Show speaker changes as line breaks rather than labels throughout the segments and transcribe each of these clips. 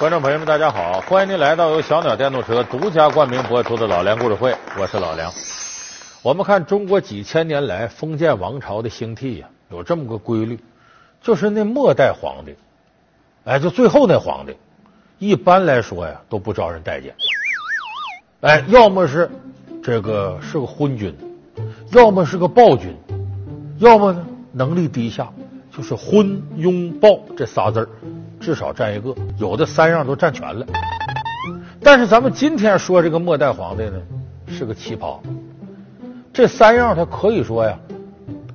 观众朋友们，大家好！欢迎您来到由小鸟电动车独家冠名播出的《老梁故事会》，我是老梁。我们看中国几千年来封建王朝的兴替呀，有这么个规律，就是那末代皇帝，哎，就最后那皇帝，一般来说呀都不招人待见。哎，要么是这个是个昏君，要么是个暴君，要么呢能力低下，就是昏庸暴这仨字儿。至少占一个，有的三样都占全了。但是咱们今天说这个末代皇帝呢，是个奇葩。这三样他可以说呀，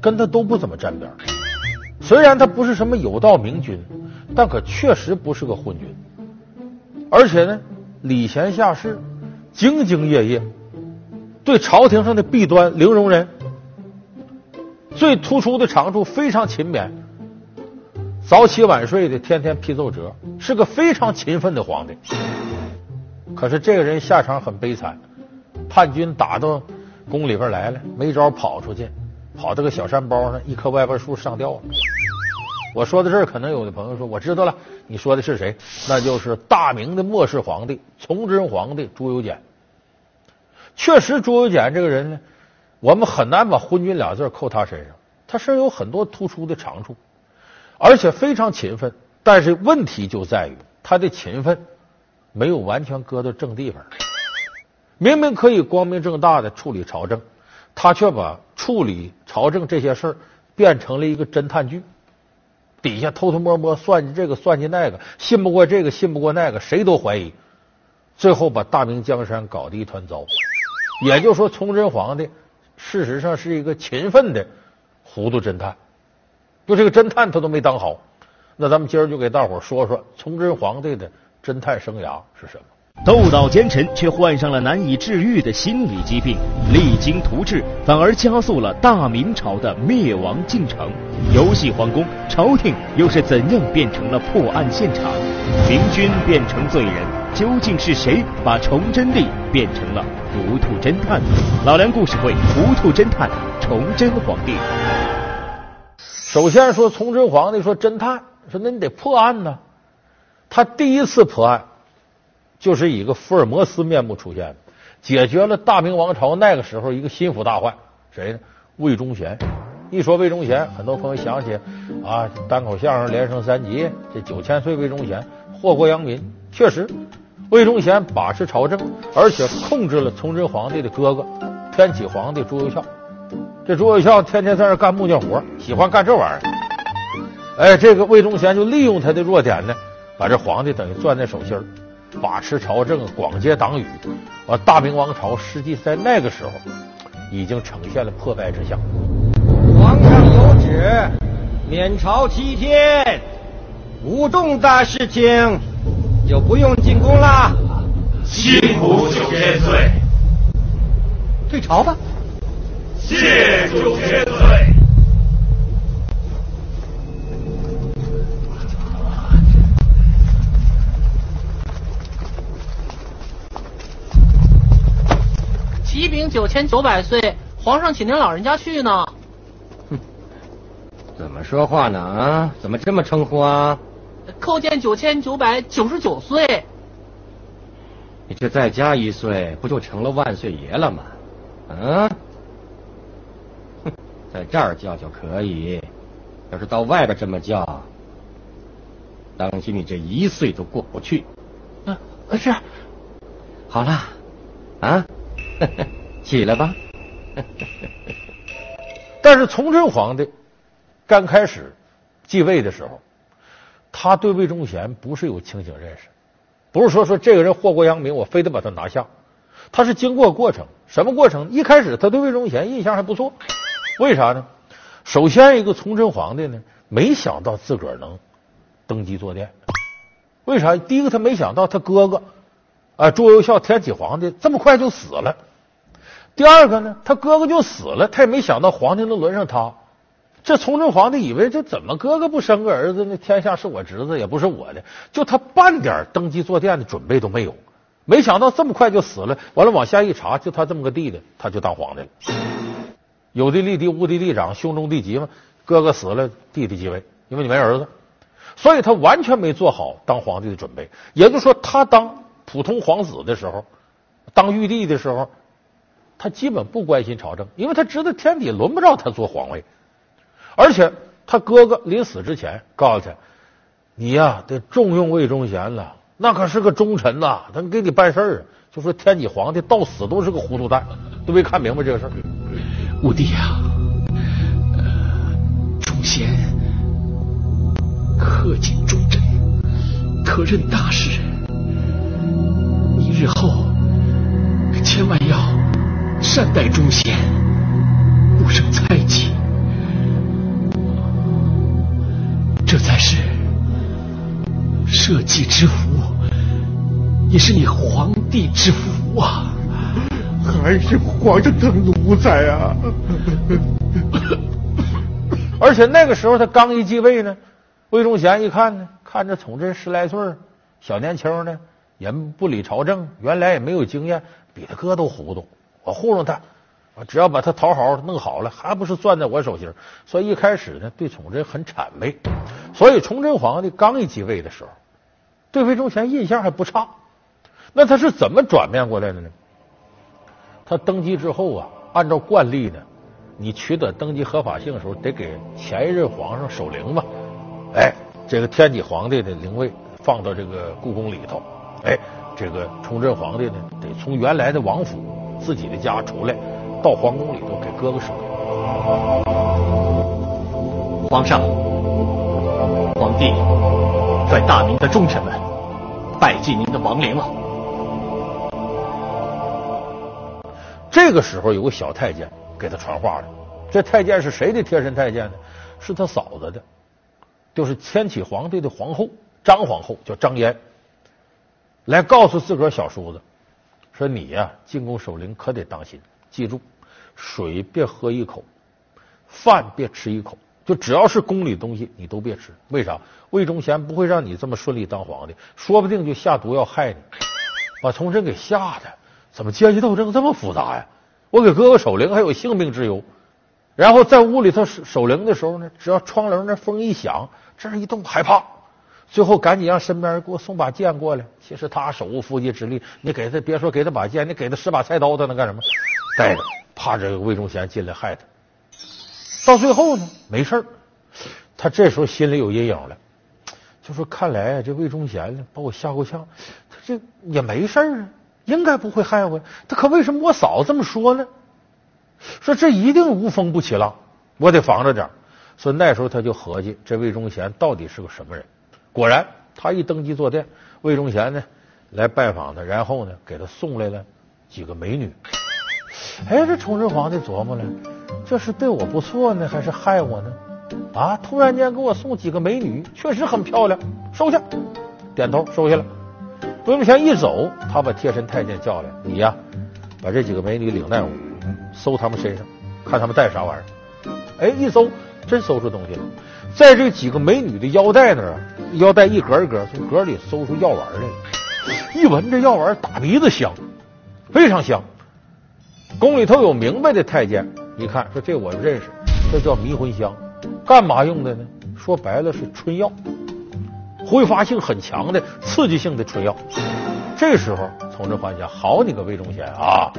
跟他都不怎么沾边。虽然他不是什么有道明君，但可确实不是个昏君。而且呢，礼贤下士，兢兢业业，对朝廷上的弊端零容忍。最突出的长处，非常勤勉。早起晚睡的，天天批奏折，是个非常勤奋的皇帝。可是这个人下场很悲惨，叛军打到宫里边来了，没招跑出去，跑到个小山包上，一棵歪脖树上吊了。我说到这儿，可能有的朋友说，我知道了，你说的是谁？那就是大明的末世皇帝崇祯皇帝朱由检。确实，朱由检这个人呢，我们很难把昏君俩字扣他身上，他身上有很多突出的长处。而且非常勤奋，但是问题就在于他的勤奋没有完全搁到正地方。明明可以光明正大的处理朝政，他却把处理朝政这些事儿变成了一个侦探剧，底下偷偷摸摸算计这个算计那个，信不过这个信不过那个，谁都怀疑，最后把大明江山搞得一团糟。也就是说，崇祯皇帝事实上是一个勤奋的糊涂侦探。就这个侦探他都没当好，那咱们今儿就给大伙说说崇祯皇帝的侦探生涯是什么？
斗倒奸臣，却患上了难以治愈的心理疾病，励精图治，反而加速了大明朝的灭亡进程。游戏皇宫，朝廷又是怎样变成了破案现场？明君变成罪人，究竟是谁把崇祯帝变成了糊涂侦探？老梁故事会，糊涂侦探崇祯皇帝。
首先说，崇祯皇帝说侦探说那你得破案呢。他第一次破案就是以一个福尔摩斯面目出现的，解决了大明王朝那个时候一个心腹大患，谁呢？魏忠贤。一说魏忠贤，很多朋友想起啊，单口相声连升三级，这九千岁魏忠贤祸国殃民。确实，魏忠贤把持朝政，而且控制了崇祯皇帝的哥哥天启皇帝朱由校。这朱由校天天在那干木匠活，喜欢干这玩意儿。哎，这个魏忠贤就利用他的弱点呢，把这皇帝等于攥在手心儿，把持朝政，广结党羽。啊，大明王朝实际在那个时候已经呈现了破败之象。
皇上有旨，免朝七天，无重大事情就不用进宫了。
辛苦九千岁，
退朝吧。
谢主千岁。
启禀九千九百岁，皇上请您老人家去呢。
哼，怎么说话呢？啊，怎么这么称呼啊？
叩见九千九百九十九岁。
你这再加一岁，不就成了万岁爷了吗？嗯。在这儿叫就可以，要是到外边这么叫，当心你这一岁都过不去。
啊，是。
好了，啊，起来吧。
但是崇祯皇帝刚开始继位的时候，他对魏忠贤不是有清醒认识，不是说说这个人祸国殃民，我非得把他拿下。他是经过过程，什么过程？一开始他对魏忠贤印象还不错。为啥呢？首先，一个崇祯皇帝呢，没想到自个儿能登基坐殿。为啥？第一个，他没想到他哥哥啊朱由校天启皇帝这么快就死了。第二个呢，他哥哥就死了，他也没想到皇帝能轮上他。这崇祯皇帝以为，这怎么哥哥不生个儿子呢？天下是我侄子，也不是我的，就他半点登基坐殿的准备都没有。没想到这么快就死了。完了，往下一查，就他这么个弟弟，他就当皇帝了。有的立嫡，无的立长，兄终弟及嘛。哥哥死了，弟弟继位，因为你没儿子。所以他完全没做好当皇帝的准备。也就是说，他当普通皇子的时候，当玉帝的时候，他基本不关心朝政，因为他知道天底轮不着他做皇位。而且他哥哥临死之前告诉他：“你呀，得重用魏忠贤了，那可是个忠臣呐，他给你办事儿。”就说天启皇帝到死都是个糊涂蛋，都没看明白这个事儿。
武帝呀，忠贤恪尽忠贞，可任大事。你日后千万要善待忠贤，不生猜忌，这才是社稷之福。也是你皇帝之福啊！
还是皇上当奴才啊！
而且那个时候他刚一继位呢，魏忠贤一看呢，看着崇祯十来岁小年轻呢，也不理朝政，原来也没有经验，比他哥都糊涂。我糊弄他，我只要把他讨好弄好了，还不是攥在我手心？所以一开始呢，对崇祯很谄媚。所以崇祯皇帝刚一继位的时候，对魏忠贤印象还不差。那他是怎么转变过来的呢？他登基之后啊，按照惯例呢，你取得登基合法性的时候，得给前一任皇上守灵嘛。哎，这个天启皇帝的灵位放到这个故宫里头。哎，这个崇祯皇帝呢，得从原来的王府自己的家出来，到皇宫里头给哥哥守灵。
皇上，皇帝率大明的忠臣们拜祭您的亡灵了。
这个时候有个小太监给他传话了，这太监是谁的贴身太监呢？是他嫂子的，就是天启皇帝的皇后张皇后，叫张嫣，来告诉自个儿小叔子说：“你呀进宫守灵可得当心，记住水别喝一口，饭别吃一口，就只要是宫里东西你都别吃。为啥？魏忠贤不会让你这么顺利当皇帝，说不定就下毒要害你，把崇祯给吓的。”怎么阶级斗争这么复杂呀？我给哥哥守灵还有性命之忧，然后在屋里头守守灵的时候呢，只要窗棱那风一响，这样一动害怕，最后赶紧让身边人给我送把剑过来。其实他手无缚鸡之力，你给他别说给他把剑，你给他十把菜刀，他能干什么？带着，怕这个魏忠贤进来害他。到最后呢，没事他这时候心里有阴影了，就说看来这魏忠贤呢把我吓够呛，他这也没事啊。应该不会害我，他可为什么我嫂子这么说呢？说这一定无风不起浪，我得防着点。所以那时候他就合计，这魏忠贤到底是个什么人？果然，他一登基坐殿，魏忠贤呢来拜访他，然后呢给他送来了几个美女。哎，这崇祯皇帝琢磨了，这是对我不错呢，还是害我呢？啊，突然间给我送几个美女，确实很漂亮，收下，点头收下了。魏忠贤一走，他把贴身太监叫来：“你呀，把这几个美女领那屋，搜他们身上，看他们带啥玩意儿。”哎，一搜，真搜出东西了。在这几个美女的腰带那儿，腰带一格一格，从格里搜出药丸来了。一闻这药丸，打鼻子香，非常香。宫里头有明白的太监，一看说：“这我认识，这叫迷魂香，干嘛用的呢？说白了是春药。”挥发性很强的刺激性的春药，这时候崇祯皇帝好你个魏忠贤啊！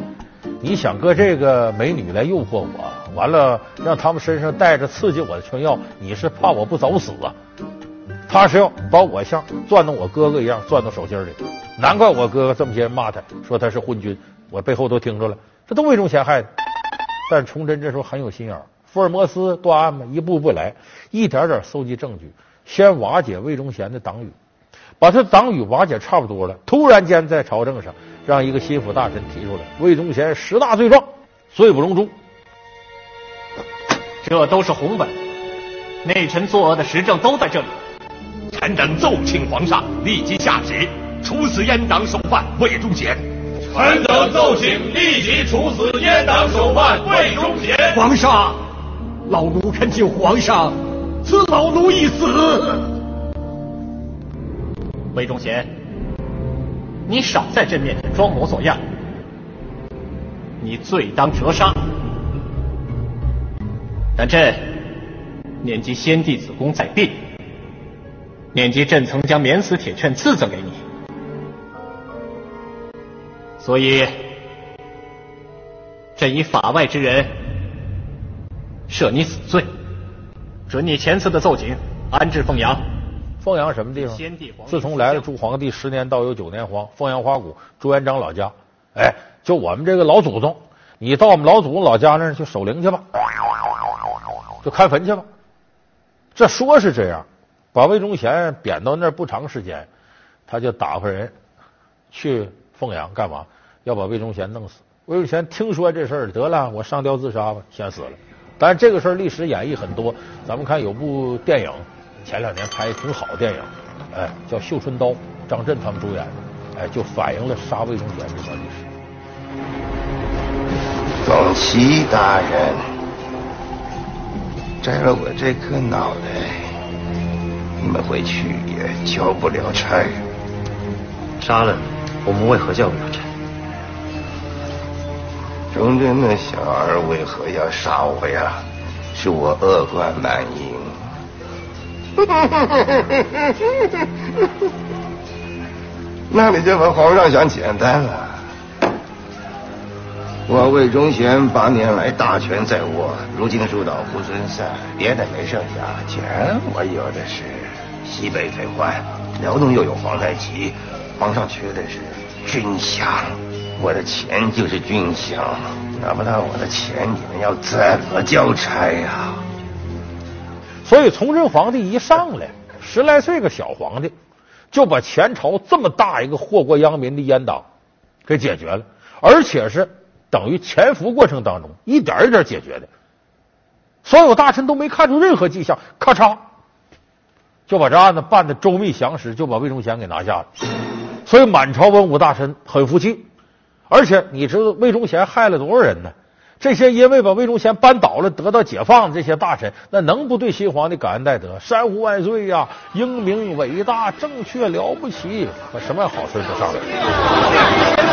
你想搁这个美女来诱惑我，完了让他们身上带着刺激我的春药，你是怕我不早死啊？他是要把我像攥到我哥哥一样攥到手心里，难怪我哥哥这么些人骂他，说他是昏君，我背后都听着了，这都魏忠贤害的。但崇祯这时候很有心眼福尔摩斯断案嘛，一步步来，一点点搜集证据。先瓦解魏忠贤的党羽，把他党羽瓦解差不多了。突然间在朝政上让一个心腹大臣提出来，魏忠贤十大罪状，罪不容诛。
这都是红本，内臣作恶的实证都在这里。
臣等奏请皇上立即下旨处死阉党首犯魏忠贤。臣等奏请立即处死阉党首犯魏忠贤。
皇上，老奴恳请皇上。赐老奴一死。
魏忠贤，你少在朕面前装模作样，你罪当折杀。但朕念及先帝子宫在病，念及朕曾将免死铁券赐赠给你，所以朕以法外之人赦你死罪，准你前次的奏请安置凤阳。
凤阳什么地方？自从来了朱皇帝十年，倒有九年荒。凤阳花鼓，朱元璋老家。哎，就我们这个老祖宗，你到我们老祖宗老家那儿去守灵去吧，就开坟去吧。这说是这样，把魏忠贤贬到那儿不长时间，他就打发人去凤阳干嘛？要把魏忠贤弄死。魏忠贤听说这事儿，得了，我上吊自杀吧，先死了。但是这个事儿历史演绎很多，咱们看有部电影。前两年拍挺好的电影，哎，叫《绣春刀》，张震他们主演的，哎，就反映了杀魏忠贤这段历史。
总旗大人，摘了我这颗脑袋，你们回去也交不了差。
杀了我们为何交不了差？
忠贞的小儿为何要杀我呀？是我恶贯满盈。那你就把皇上想简单了。我魏忠贤八年来大权在握，如今树倒猢狲散，别的没剩下，钱我有的是。西北废换，辽东又有皇太极，皇上缺的是军饷，我的钱就是军饷，拿不到我的钱，你们要怎么交差呀？
所以，崇祯皇帝一上来，十来岁个小皇帝，就把前朝这么大一个祸国殃民的阉党给解决了，而且是等于潜伏过程当中一点一点解决的。所有大臣都没看出任何迹象，咔嚓就把这案子办的周密详实，就把魏忠贤给拿下了。所以满朝文武大臣很服气，而且你知道魏忠贤害了多少人呢？这些因为把魏忠贤扳倒了得到解放的这些大臣，那能不对新皇帝感恩戴德？山呼万岁呀！英明伟大，正确了不起，可什么好事都上来了。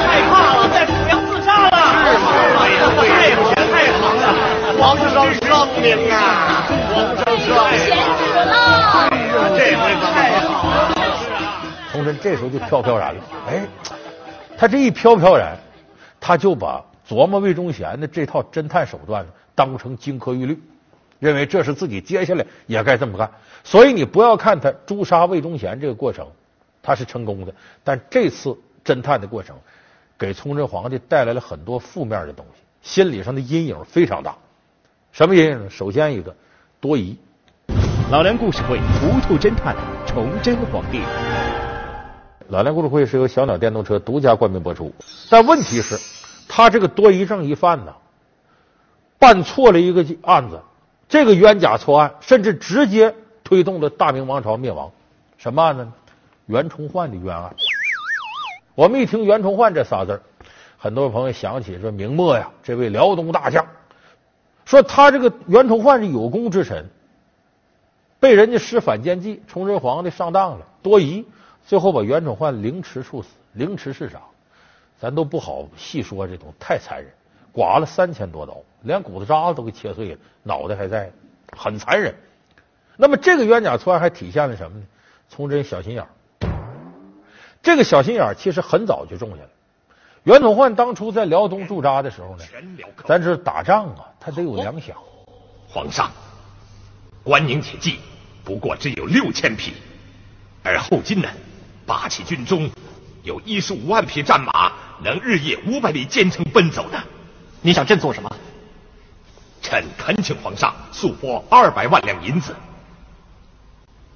害怕了，在府要自杀了。哎呀，太好太好了！皇上圣明啊！皇上圣明
了！哎呀，
这回可太好了！
崇祯这时候就飘飘然了。哎，他这一飘飘然，他就把。琢磨魏忠贤的这套侦探手段当成金科玉律，认为这是自己接下来也该这么干。所以你不要看他诛杀魏忠贤这个过程，他是成功的，但这次侦探的过程给崇祯皇帝带来了很多负面的东西，心理上的阴影非常大。什么阴影？首先一个多疑。
老梁故事会糊涂侦探崇祯皇帝。
老梁故事会是由小鸟电动车独家冠名播出，但问题是。他这个多疑症一犯呢，办错了一个案子，这个冤假错案，甚至直接推动了大明王朝灭亡。什么案子呢？袁崇焕的冤案。我们一听袁崇焕这仨字很多朋友想起说明末呀，这位辽东大将，说他这个袁崇焕是有功之臣，被人家施反间计，崇祯皇帝上当了，多疑，最后把袁崇焕凌迟处死。凌迟是啥？咱都不好细说，这种太残忍，剐了三千多刀，连骨头渣子都给切碎了，脑袋还在，很残忍。那么这个冤假错案还体现了什么呢？崇祯小心眼儿。这个小心眼儿其实很早就种下了。袁崇焕当初在辽东驻扎的时候呢，咱这打仗啊，他得有粮饷。
皇上，关宁铁骑不过只有六千匹，而后金呢，八旗军中有一十五万匹战马。能日夜五百里兼程奔走的，
你想朕做什么？
臣恳请皇上速拨二百万两银子，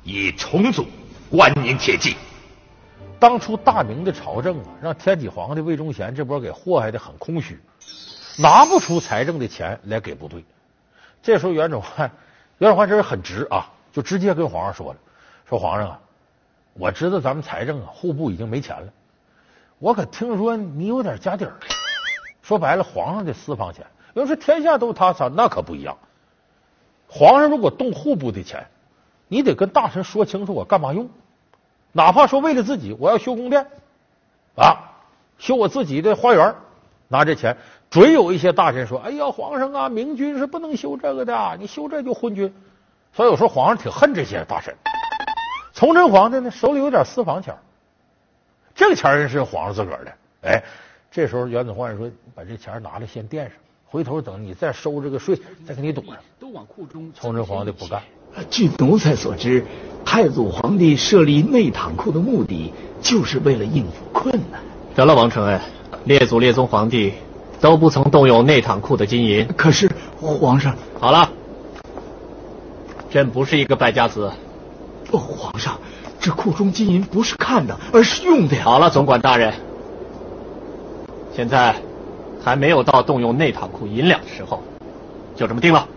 以重组关宁铁骑。
当初大明的朝政啊，让天启皇帝魏忠贤这波给祸害的很空虚，拿不出财政的钱来给部队。这时候袁崇焕，袁崇焕这人很直啊，就直接跟皇上说了：“说皇上啊，我知道咱们财政啊，户部已经没钱了。”我可听说你有点家底儿，说白了，皇上的私房钱，要是天下都他操，那可不一样。皇上如果动户部的钱，你得跟大臣说清楚，我干嘛用？哪怕说为了自己，我要修宫殿啊，修我自己的花园，拿这钱，准有一些大臣说：“哎呀，皇上啊，明君是不能修这个的，你修这就昏君。”所以有时候皇上挺恨这些大臣。崇祯皇帝呢手里有点私房钱这个钱人是皇上自个儿的。哎，这时候袁子焕说：“把这钱拿来先垫上，回头等你再收这个税，再给你堵上。”
都往库中。
崇祯皇帝不干。
据奴才所知，太祖皇帝设立内堂库的目的，就是为了应付困难。
得了，王承恩，列祖列宗皇帝都不曾动用内堂库的金银。
可是皇上，
好了，朕不是一个败家子。
哦，皇上，这库中金银不是看的，而是用的呀。
好了，总管大人，现在还没有到动用内堂库银两的时候，就这么定了。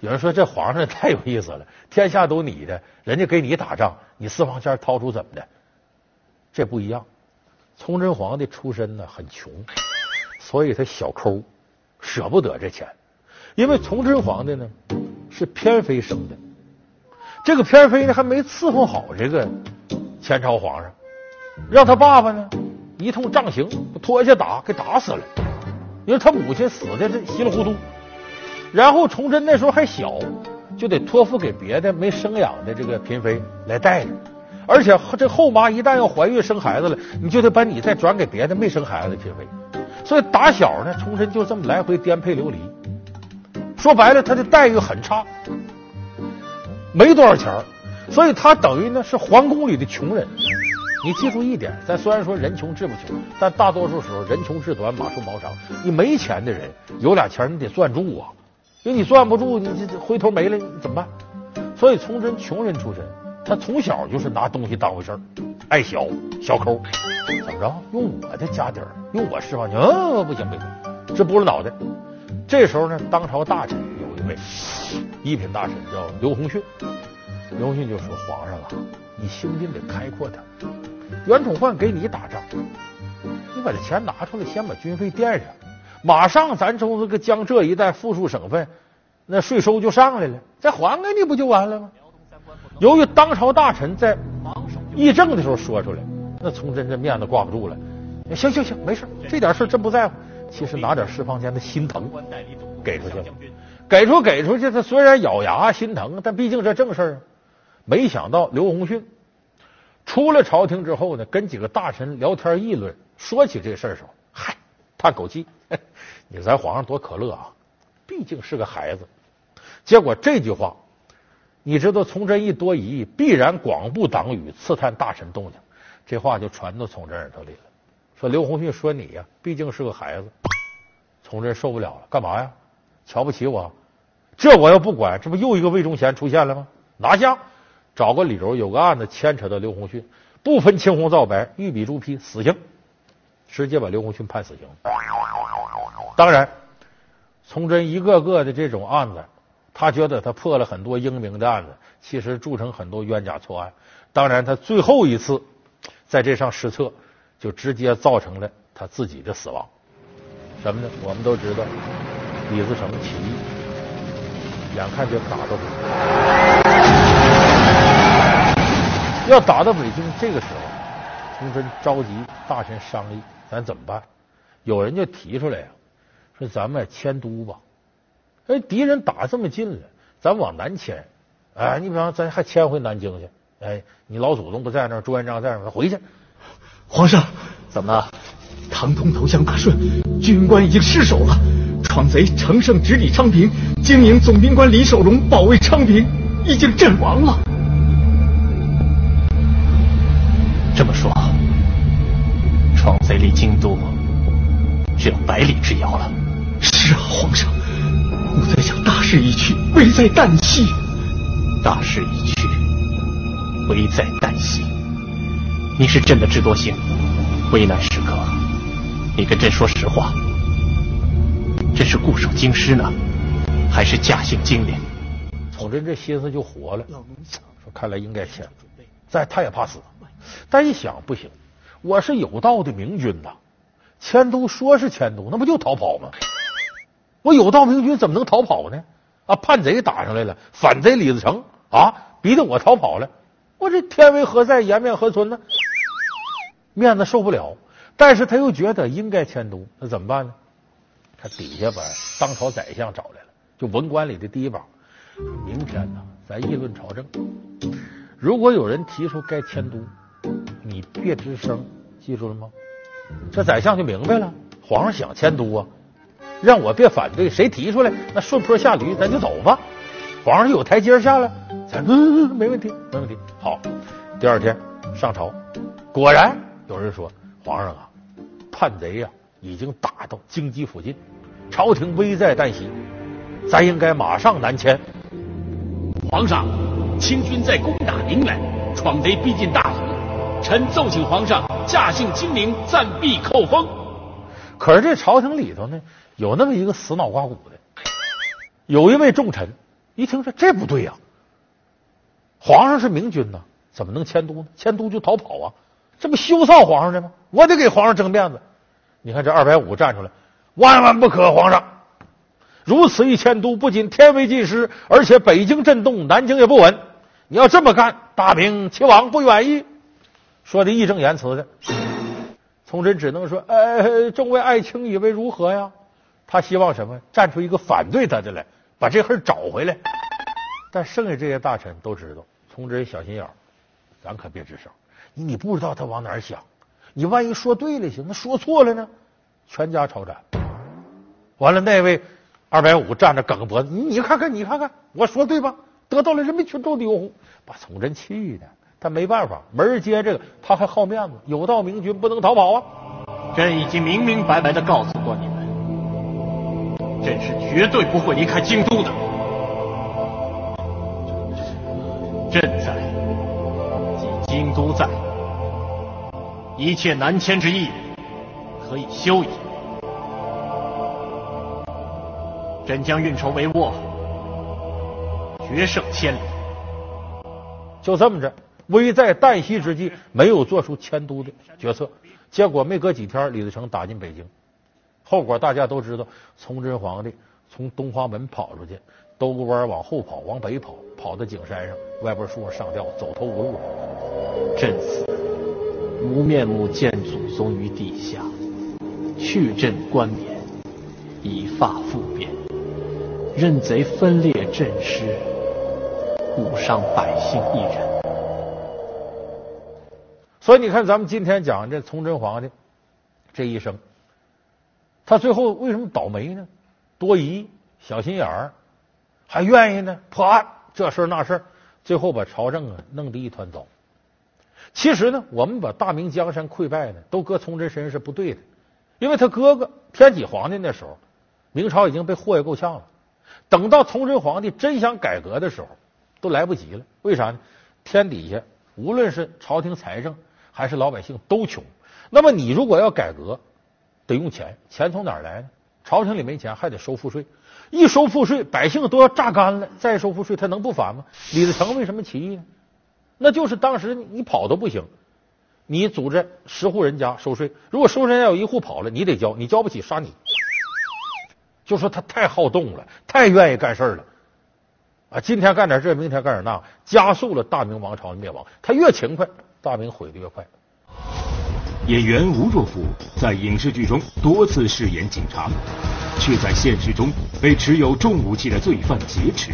有人说这皇上太有意思了，天下都你的，人家给你打仗，你私房钱掏出怎么的？这不一样。崇祯皇帝出身呢很穷，所以他小抠，舍不得这钱。因为崇祯皇帝呢是偏妃生的，这个偏妃呢还没伺候好这个前朝皇上，让他爸爸呢一通杖刑，拖下打给打死了。因为他母亲死的这稀里糊涂。然后崇祯那时候还小，就得托付给别的没生养的这个嫔妃来带着，而且这后妈一旦要怀孕生孩子了，你就得把你再转给别的没生孩子的嫔妃。所以打小呢，崇祯就这么来回颠沛流离。说白了，他的待遇很差，没多少钱儿所以他等于呢是皇宫里的穷人。你记住一点，咱虽然说人穷志不穷，但大多数时候人穷志短，马出毛长。你没钱的人有俩钱，你得攥住啊。因为你攥不住，你这回头没了怎么办？所以崇祯穷人出身，他从小就是拿东西当回事儿，爱小小抠，怎么着？用我的家底儿，用我释放你？嗯，不行不行，这拨了脑袋。这时候呢，当朝大臣一位一品大臣叫刘洪训，刘洪训就说：“皇上啊，你胸襟得开阔点。袁崇焕给你打仗，你把这钱拿出来，先把军费垫上。”马上，咱从这个江浙一带附属省份，那税收就上来了，再还给你不就完了吗？由于当朝大臣在议政的时候说出来，那崇祯这面子挂不住了。行行行，没事，这点事真不在乎。其实拿点释放间的心疼给出去了，给出给出去，他虽然咬牙心疼，但毕竟这正事儿。没想到刘洪训出了朝廷之后呢，跟几个大臣聊天议论，说起这事儿时候，嗨，叹口气。你咱皇上多可乐啊！毕竟是个孩子。结果这句话，你知道，崇祯一多疑，必然广布党羽，刺探大臣动静。这话就传到崇祯耳朵里了。说刘洪训说你呀，毕竟是个孩子。崇祯受不了了，干嘛呀？瞧不起我？这我要不管，这不又一个魏忠贤出现了吗？拿下，找个理由，有个案子牵扯到刘洪训，不分青红皂白，御笔朱批，死刑。直接把刘洪训判死刑。当然，崇祯一个个的这种案子，他觉得他破了很多英明的案子，其实铸成很多冤假错案。当然，他最后一次在这上失策，就直接造成了他自己的死亡。什么呢？我们都知道，李自成起义，眼看就打到北京，要打到北京，这个时候，崇祯召集大臣商议。咱怎么办？有人就提出来呀，说咱们迁都吧。哎，敌人打这么近了，咱往南迁。哎，你比方咱还迁回南京去。哎，你老祖宗不在那儿，朱元璋在那儿，回去。
皇上，
怎么了？
唐通投降大顺，军官已经失守了。闯贼乘胜直抵昌平，经营总兵官李守荣保卫昌平，已经阵亡了。
这么说。闯贼离京都只有百里之遥了。
是啊，皇上，奴才想大势已去，危在旦夕。
大势已去，危在旦夕。你是朕的智多星，危难时刻，你跟朕说实话，这是固守京师呢，还是驾幸金陵？
崇祯这心思就活了，说看来应该签，再他也怕死，但一想不行。我是有道的明君呐，迁都说是迁都，那不就逃跑吗？我有道明君怎么能逃跑呢？啊，叛贼打上来了，反贼李自成啊，逼得我逃跑了，我这天为何在，颜面何存呢？面子受不了，但是他又觉得应该迁都，那怎么办呢？他底下把当朝宰相找来了，就文官里的第一把，明天呢，咱议论朝政。如果有人提出该迁都，你别吱声，记住了吗？这宰相就明白了，皇上想迁都啊，让我别反对，谁提出来，那顺坡下驴，咱就走吧。皇上有台阶下了，咱嗯 没问题，没问题。好，第二天上朝，果然有人说，皇上啊，叛贼呀已经打到京畿附近，朝廷危在旦夕，咱应该马上南迁。
皇上，清军在攻打宁远，闯贼逼近大同。臣奏请皇上驾幸金陵，暂避寇封。
可是这朝廷里头呢，有那么一个死脑瓜骨的，有一位重臣，一听说这不对呀，皇上是明君呐，怎么能迁都呢？迁都就逃跑啊，这不羞臊皇上的吗？我得给皇上争面子。你看这二百五站出来，万万不可，皇上，如此一迁都，不仅天威尽失，而且北京震动，南京也不稳。你要这么干，大明齐王不愿意。说的义正言辞的，崇祯只能说：“呃，众位爱卿以为如何呀？”他希望什么？站出一个反对他的来，把这事找回来。但剩下这些大臣都知道，崇祯小心眼，咱可别吱声。你你不知道他往哪儿想，你万一说对了行，那说错了呢，全家抄斩。完了，那位二百五站着梗脖子，你看看，你看看，我说对吧？得到了人民群众的拥护，把崇祯气的。但没办法，门儿接这个，他还好面子，有道明君不能逃跑啊！
朕已经明明白白的告诉过你们，朕是绝对不会离开京都的。朕在，即京都在，一切南迁之意可以休矣。朕将运筹帷幄，决胜千里。
就这么着。危在旦夕之际，没有做出迁都的决策，结果没隔几天，李自成打进北京，后果大家都知道。崇祯皇帝从东华门跑出去，兜个弯往后跑，往北跑，跑到景山上，外边树上上吊，走投无路。
朕死，无面目见祖宗于地下，去朕冠冕，以发复变，任贼分裂朕师，误伤百姓一人。
所以你看，咱们今天讲这崇祯皇帝这一生，他最后为什么倒霉呢？多疑、小心眼儿，还愿意呢破案，这事儿那事儿，最后把朝政啊弄得一团糟。其实呢，我们把大明江山溃败呢，都搁崇祯身上是不对的，因为他哥哥天启皇帝那时候，明朝已经被祸害够呛了。等到崇祯皇帝真想改革的时候，都来不及了。为啥呢？天底下无论是朝廷财政，还是老百姓都穷，那么你如果要改革，得用钱，钱从哪儿来呢？朝廷里没钱，还得收赋税，一收赋税，百姓都要榨干了，再收赋税，他能不烦吗？李自成为什么起义呢？那就是当时你跑都不行，你组织十户人家收税，如果收人家有一户跑了，你得交，你交不起杀你。就说他太好动了，太愿意干事了啊！今天干点这，明天干点那，加速了大明王朝的灭亡。他越勤快。大明毁的越快。
演员吴若甫在影视剧中多次饰演警察，却在现实中被持有重武器的罪犯劫持，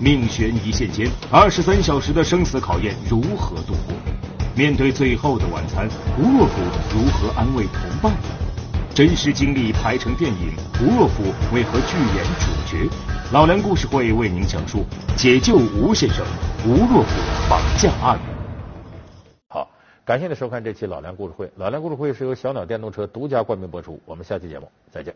命悬一线间，二十三小时的生死考验如何度过？面对最后的晚餐，吴若甫如何安慰同伴？真实经历拍成电影，吴若甫为何拒演主角？老梁故事会为您讲述解救吴先生吴若甫绑架案。
好感谢您收看这期老梁故事会。老梁故事会是由小鸟电动车独家冠名播出。我们下期节目再见。